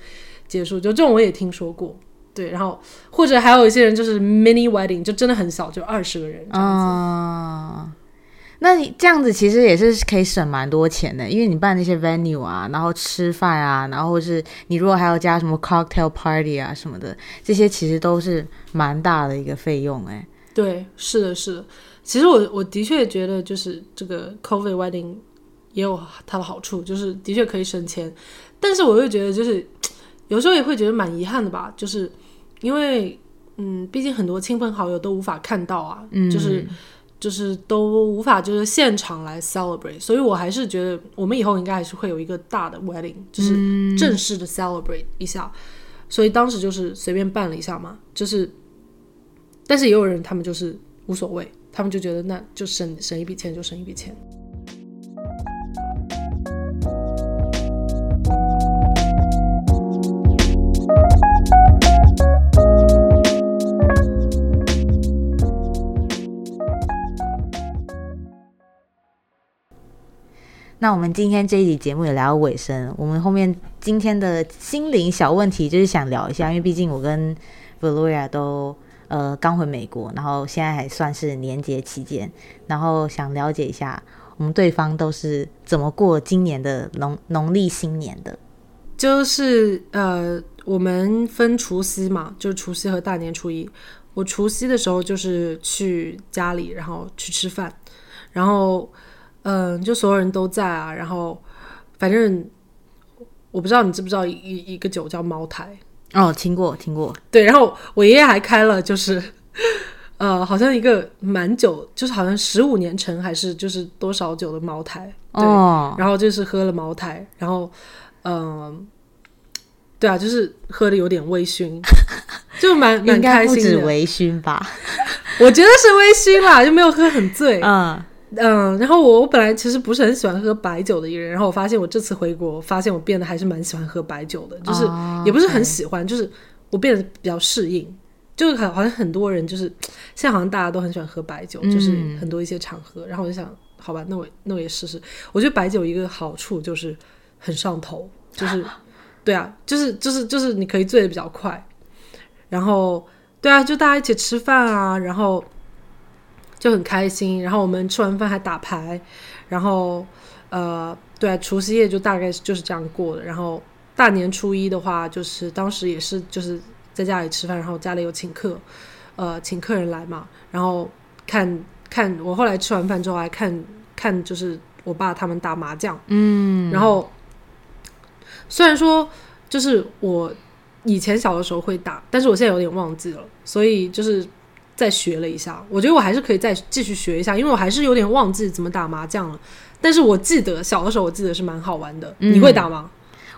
结束。就这种我也听说过。对，然后或者还有一些人就是 mini wedding，就真的很小，就二十个人这样子。嗯，那你这样子其实也是可以省蛮多钱的，因为你办那些 venue 啊，然后吃饭啊，然后是你如果还要加什么 cocktail party 啊什么的，这些其实都是蛮大的一个费用哎。对，是的，是的。其实我我的确觉得，就是这个 COVID wedding 也有它的好处，就是的确可以省钱。但是我又觉得，就是有时候也会觉得蛮遗憾的吧，就是因为嗯，毕竟很多亲朋好友都无法看到啊，嗯就是就是都无法就是现场来 celebrate，所以我还是觉得我们以后应该还是会有一个大的 wedding，就是正式的 celebrate 一下。所以当时就是随便办了一下嘛，就是，但是也有人他们就是无所谓，他们就觉得那就省省一笔钱就省一笔钱。那我们今天这一集节目也聊到尾声，我们后面今天的心灵小问题就是想聊一下，因为毕竟我跟 Valoria 都呃刚回美国，然后现在还算是年节期间，然后想了解一下我们对方都是怎么过今年的农农历新年的。就是呃，我们分除夕嘛，就是除夕和大年初一。我除夕的时候就是去家里，然后去吃饭，然后嗯、就所有人都在啊，然后反正我不知道你知不知道一一一个酒叫茅台，哦，听过听过，对，然后我爷爷还开了，就是呃，好像一个蛮久，就是好像十五年陈还是就是多少酒的茅台，对，哦，然后就是喝了茅台，然后嗯、对啊，就是喝的有点微醺，就蛮蛮开心的。止微醺吧？我觉得是微醺啦，就没有喝很醉。嗯，嗯，然后我我本来其实不是很喜欢喝白酒的一个人，然后我发现我这次回国，发现我变得还是蛮喜欢喝白酒的，就是哦也不是很喜欢，就是我变得比较适应。就是好好像很多人就是现在好像大家都很喜欢喝白酒，就是嗯很多一些场合，然后我就想，好吧，那我那我也试试。我觉得白酒一个好处就是很上头，就是对啊，就是就是就是你可以醉的比较快，然后对啊，就大家一起吃饭啊，然后就很开心，然后我们吃完饭还打牌，然后呃，对啊，除夕夜就大概就是这样过的，然后大年初一的话，就是当时也是就是在家里吃饭，然后家里有请客，呃，请客人来嘛，然后看看我后来吃完饭之后还看看就是我爸他们打麻将，嗯，然后虽然说就是我以前小的时候会打，但是我现在有点忘记了，所以就是再学了一下。我觉得我还是可以再继续学一下，因为我还是有点忘记怎么打麻将了。但是我记得小的时候，我记得是蛮好玩的。嗯你会打吗？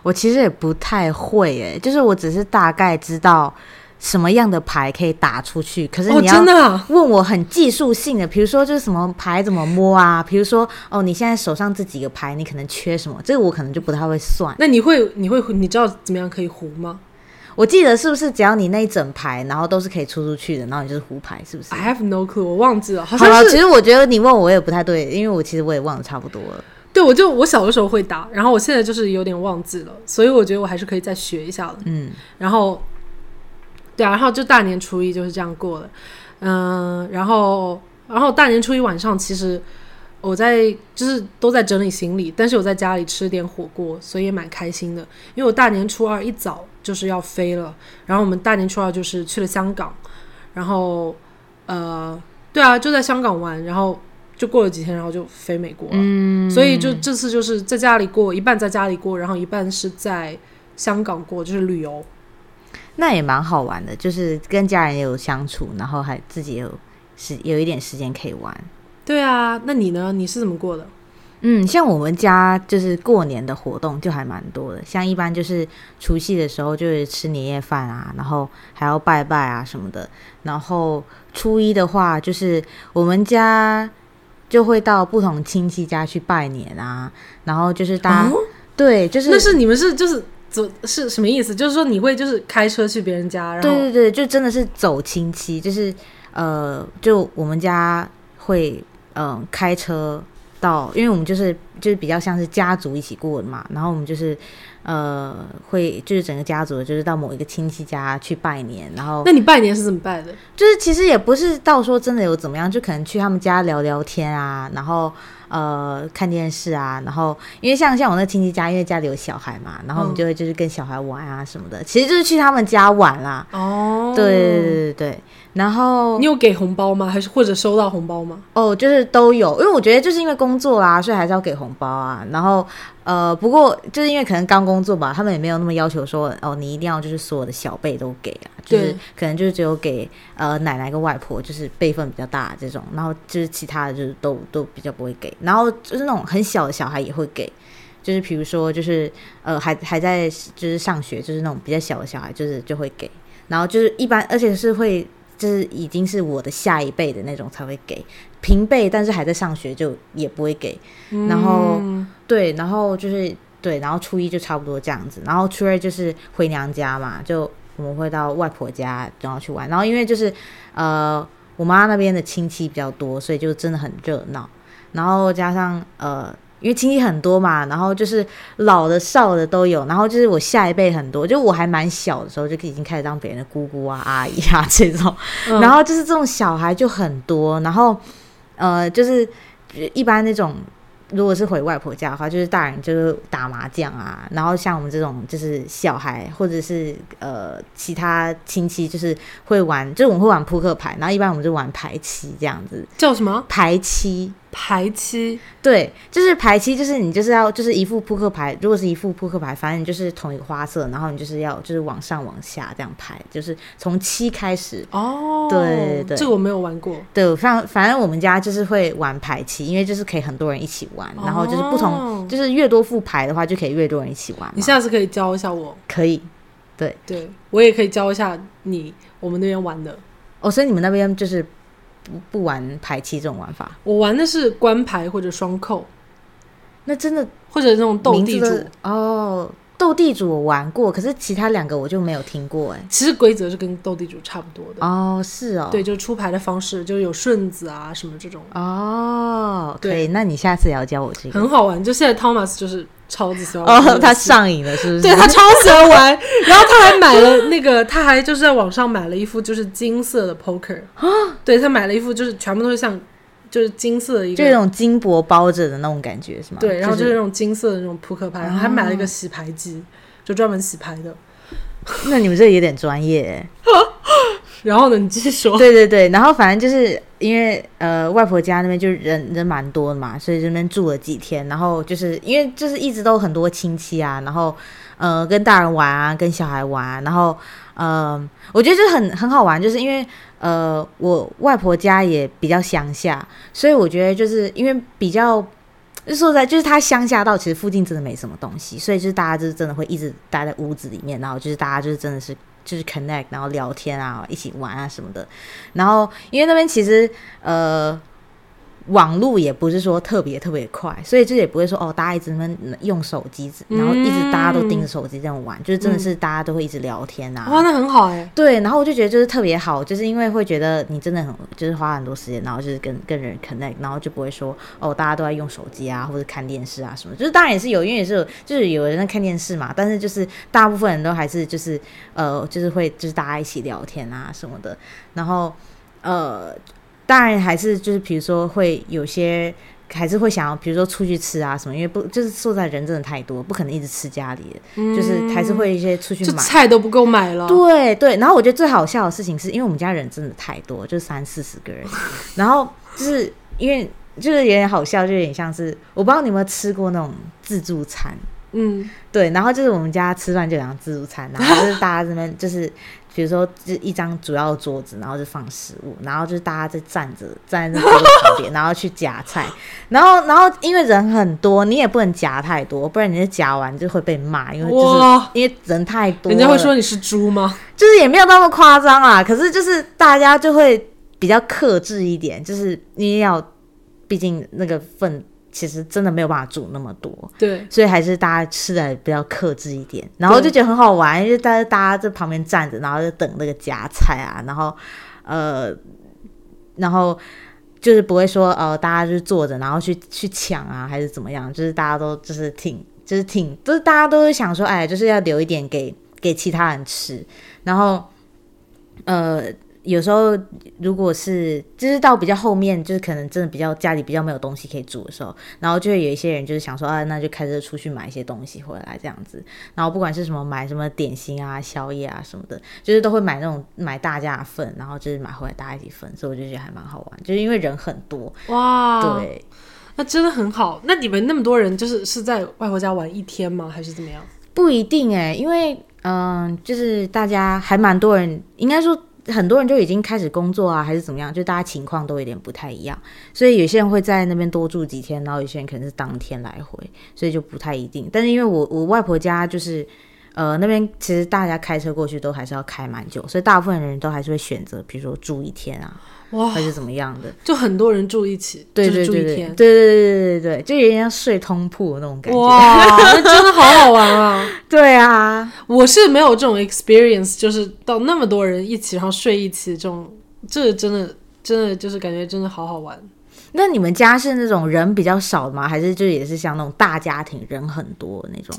我其实也不太会诶，就是我只是大概知道什么样的牌可以打出去，可是哦，你要问我很技术性的，比如说就是什么牌怎么摸啊，比如说哦，你现在手上这几个牌，你可能缺什么，这个我可能就不太会算。那你会你会你知道怎么样可以胡吗我记得是不是只要你那一整排，然后都是可以出出去的，然后你就是胡牌，是不是？？I have no clue，我忘记了，好像是其实我觉得你问我我也不太对，因为我其实我也忘得差不多了。对，我就我小的时候会打，然后我现在就是有点忘记了，所以我觉得我还是可以再学一下的。嗯，然后，对啊，然后就大年初一就是这样过的，嗯、然后，然后大年初一晚上，其实我在就是都在整理行李，但是我在家里吃点火锅，所以也蛮开心的。因为我大年初二一早就是要飞了，然后我们大年初二就是去了香港，然后呃，对啊，就在香港玩，然后就过了几天，然后就飞美国了。嗯，所以就这次就是在家里过，一半在家里过，然后一半是在香港过，就是旅游。那也蛮好玩的，就是跟家人也有相处，然后还自己也有时有一点时间可以玩。对啊，那你呢？你是怎么过的？嗯，像我们家就是过年的活动就还蛮多的，像一般就是除夕的时候就是吃年夜饭啊，然后还要拜拜啊什么的。然后初一的话，就是我们家就会到不同亲戚家去拜年啊，然后就是大家、哦对，就是那是你们是就是走是什么意思？就是说你会就是开车去别人家，然后对对对，就真的是走亲戚，就是呃，就我们家会嗯、呃开车到，因为我们就是就是比较像是家族一起过的嘛，然后我们就是呃会就是整个家族就是到某一个亲戚家去拜年，然后那你拜年是怎么拜的？就是其实也不是到说真的有怎么样，就可能去他们家聊聊天啊，然后呃看电视啊，然后因为像像我那亲戚家，因为家里有小孩嘛，然后我们嗯就会就是跟小孩玩啊什么的，其实就是去他们家玩啦。哦，对对对对对，然后你有给红包吗？还是或者收到红包吗？哦，就是都有，因为我觉得就是因为工作啦，所以还是要给红包啊。然后呃，不过就是因为可能刚工作吧，他们也没有那么要求说哦，你一定要就是所有的小辈都给啊，就是可能就是只有给呃奶奶跟外婆，就是辈分比较大的这种，然后就是其他的就是都都比较不会给，然后就是那种很小的小孩也会给。就是比如说，就是呃，还还在就是上学，就是那种比较小的小孩，就是就会给，然后就是一般，而且是会就是已经是我的下一辈的那种才会给，平辈但是还在上学就也不会给，然后嗯对，然后就是对，然后初一就差不多这样子，然后初二就是回娘家嘛，就我们会到外婆家然后去玩，然后因为就是呃我妈那边的亲戚比较多，所以就真的很热闹，然后加上呃。因为亲戚很多嘛，然后就是老的少的都有，然后就是我下一辈很多，就我还蛮小的时候就已经开始当别人的姑姑啊、阿姨啊这种，嗯。然后就是这种小孩就很多，然后呃，就是一般那种如果是回外婆家的话，就是大人就是打麻将啊，然后像我们这种就是小孩或者是呃其他亲戚就是会玩，就是我们会玩扑克牌，然后一般我们就玩牌七这样子，叫什么？牌七。排期？对，就是排期，就是你就是要就是一副扑克牌，如果是一副扑克牌，反正你就是同一个花色，然后你就是要就是往上往下这样排，就是从七开始，哦，对对这个我没有玩过。对，反反正我们家就是会玩排期，因为就是可以很多人一起玩，然后就是不同，哦就是越多副牌的话，就可以越多人一起玩嘛。你下次可以教一下我，可以对对我也可以教一下你，我们那边玩的。哦，所以你们那边就是不不玩牌七这种玩法，我玩的是官牌或者双扣，那真的或者那种斗地主。哦。斗地主我玩过，可是其他两个我就没有听过哎。其实规则是跟斗地主差不多的。哦，是哦，对，就是出牌的方式，就是有顺子啊什么这种，哦，对，那你下次也要教我这个。很好玩。就现在 Thomas 就是超级喜欢哦，他上瘾了，是不是？对他超喜欢玩，然后他还买了那个，他还就是在网上买了一副就是金色的 poker 啊对他买了一副就是全部都是像就是金色的一个，就那种金箔包着的那种感觉，是吗？对，然后就是是那种金色的那种扑克牌，然后还买了一个洗牌机，就专门洗牌的。那你们这有点专业欸。然后呢，你继续说，对对对，然后反正就是因为呃外婆家那边就是人人蛮多的嘛，所以这边住了几天，然后就是因为就是一直都很多亲戚啊，然后呃跟大人玩啊，跟小孩玩啊，然后呃我觉得就很很好玩，就是因为呃我外婆家也比较乡下，所以我觉得就是因为比较。就说在，就是它乡下到其实附近真的没什么东西，所以就是大家就是真的会一直待在屋子里面，然后就是大家就是真的是就是 connect，然后聊天啊，一起玩啊什么的。然后因为那边其实呃网络也不是说特别特别快，所以就也不会说哦大家一直那边用手机，然后一直大家都盯着手机这样玩，就是真的是大家都会一直聊天啊。哇，那很好哎，对，然后我就觉得就是特别好，就是因为会觉得你真的很就是花很多时间，然后就是跟跟人 connect，然后就不会说哦大家都在用手机啊或者看电视啊什么，就是当然也是有，因为也是有就是有人在看电视嘛，但是就是大部分人都还是就是呃就是会就是大家一起聊天啊什么的，然后呃当然还是就是比如说会有些。还是会想要，比如说出去吃啊什么，因为不就是说实在人真的太多，不可能一直吃家里的，就是还是会一些出去买。菜都不够买了。对对，然后我觉得最好笑的事情是因为我们家人真的太多，就三四十个人，然后就是因为就是有点好笑，就有点像是我不知道你有没有吃过那种自助餐，嗯，对，然后就是我们家吃饭就讲自助餐，然后就是大家这边就是。比如说，就一张主要的桌子，然后就放食物，然后就是大家在站着，站在那桌子旁边，然后去夹菜，然后，然后因为人很多，你也不能夹太多，不然你就夹完就会被骂，因为就是，因为人太多，人家会说你是猪吗？就是也没有那么夸张啊，可是就是大家就会比较克制一点，就是你要，毕竟那个份其实真的没有办法煮那么多，对，所以还是大家吃的比较克制一点，然后就觉得很好玩，因为大家大家在旁边站着，然后就等那个夹菜啊，然后呃，然后。就是不会说呃大家就是坐着然后去去抢啊还是怎么样，就是大家都就是挺就是挺就是大家都是想说哎就是要留一点给给其他人吃，然后呃。有时候，如果是就是到比较后面，就是可能真的比较家里比较没有东西可以煮的时候，然后就会有一些人就是想说啊，那就开车出去买一些东西回来这样子。然后不管是什么买什么点心啊、宵夜啊什么的，就是都会买那种买大家份，然后就是买回来大家一起分，所以我就觉得还蛮好玩，就是因为人很多。哇，对，那真的很好。那你们那么多人，就是是在外婆家玩一天吗？还是怎么样？不一定哎，因为嗯，就是大家还蛮多人，应该说。很多人就已经开始工作啊，还是怎么样？就大家情况都有点不太一样，所以有些人会在那边多住几天，然后有些人可能是当天来回，所以就不太一定。但是因为我我外婆家就是，呃，那边其实大家开车过去都还是要开蛮久，所以大部分人都还是会选择，比如说住一天啊。哇，还是怎么样的？就很多人住一起，对对对对对对对对对，就有点像睡通铺那种感觉。哇，那真的好好玩啊！对啊，我是没有这种 experience，就是到那么多人一起，然后睡一起这种，这真的真的就是感觉真的好好玩。那你们家是那种人比较少吗？还是就也是像那种大家庭，人很多那种？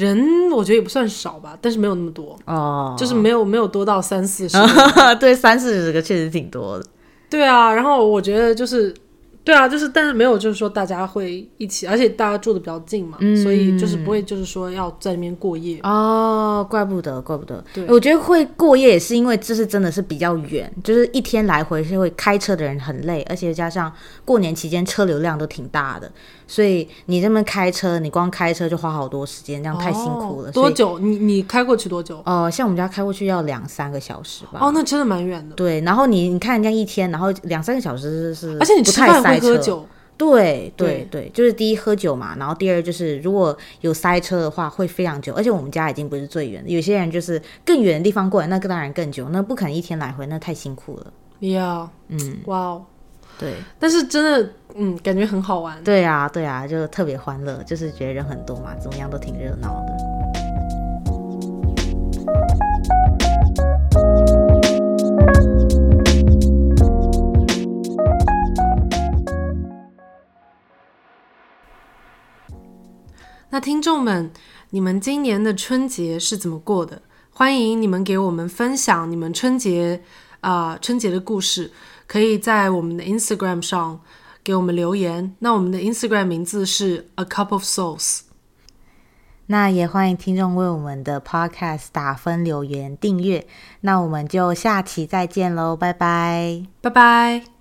人我觉得也不算少吧，但是没有那么多哦，就是没有没有多到三四十，对，三四十个确实挺多的。对啊，然后我觉得就是。对啊，就是，但是没有，就是说大家会一起，而且大家住的比较近嘛，所以就是不会，就是说要在那边过夜哦，怪不得，怪不得。对，我觉得会过夜也是因为这是真的是比较远，就是一天来回是会开车的人很累，而且加上过年期间车流量都挺大的，所以你这么开车，你光开车就花好多时间，这样太辛苦了。多久？你你开过去多久？呃，像我们家开过去要两三个小时吧。哦，那真的蛮远的。对，然后你你看人家一天，然后两三个小时是，而且你吃饭会喝酒。对对对，就是第一喝酒嘛，然后第二就是如果有塞车的话会非常久，而且我们家已经不是最远的，有些人就是更远的地方过来，那当然更久，那不可能一天来回，那太辛苦了。要，嗯，哇哦，对，但是真的，嗯，感觉很好玩。对啊，对啊，就特别欢乐，就是觉得人很多嘛，怎么样都挺热闹的。那听众们，你们今年的春节是怎么过的？欢迎你们给我们分享你们春节啊春节的故事，可以在我们的 Instagram 上给我们留言。那我们的 Instagram 名字是 A Cup of Souls。那也欢迎听众为我们的 Podcast 打分、留言、订阅。那我们就下期再见喽，拜拜，拜拜。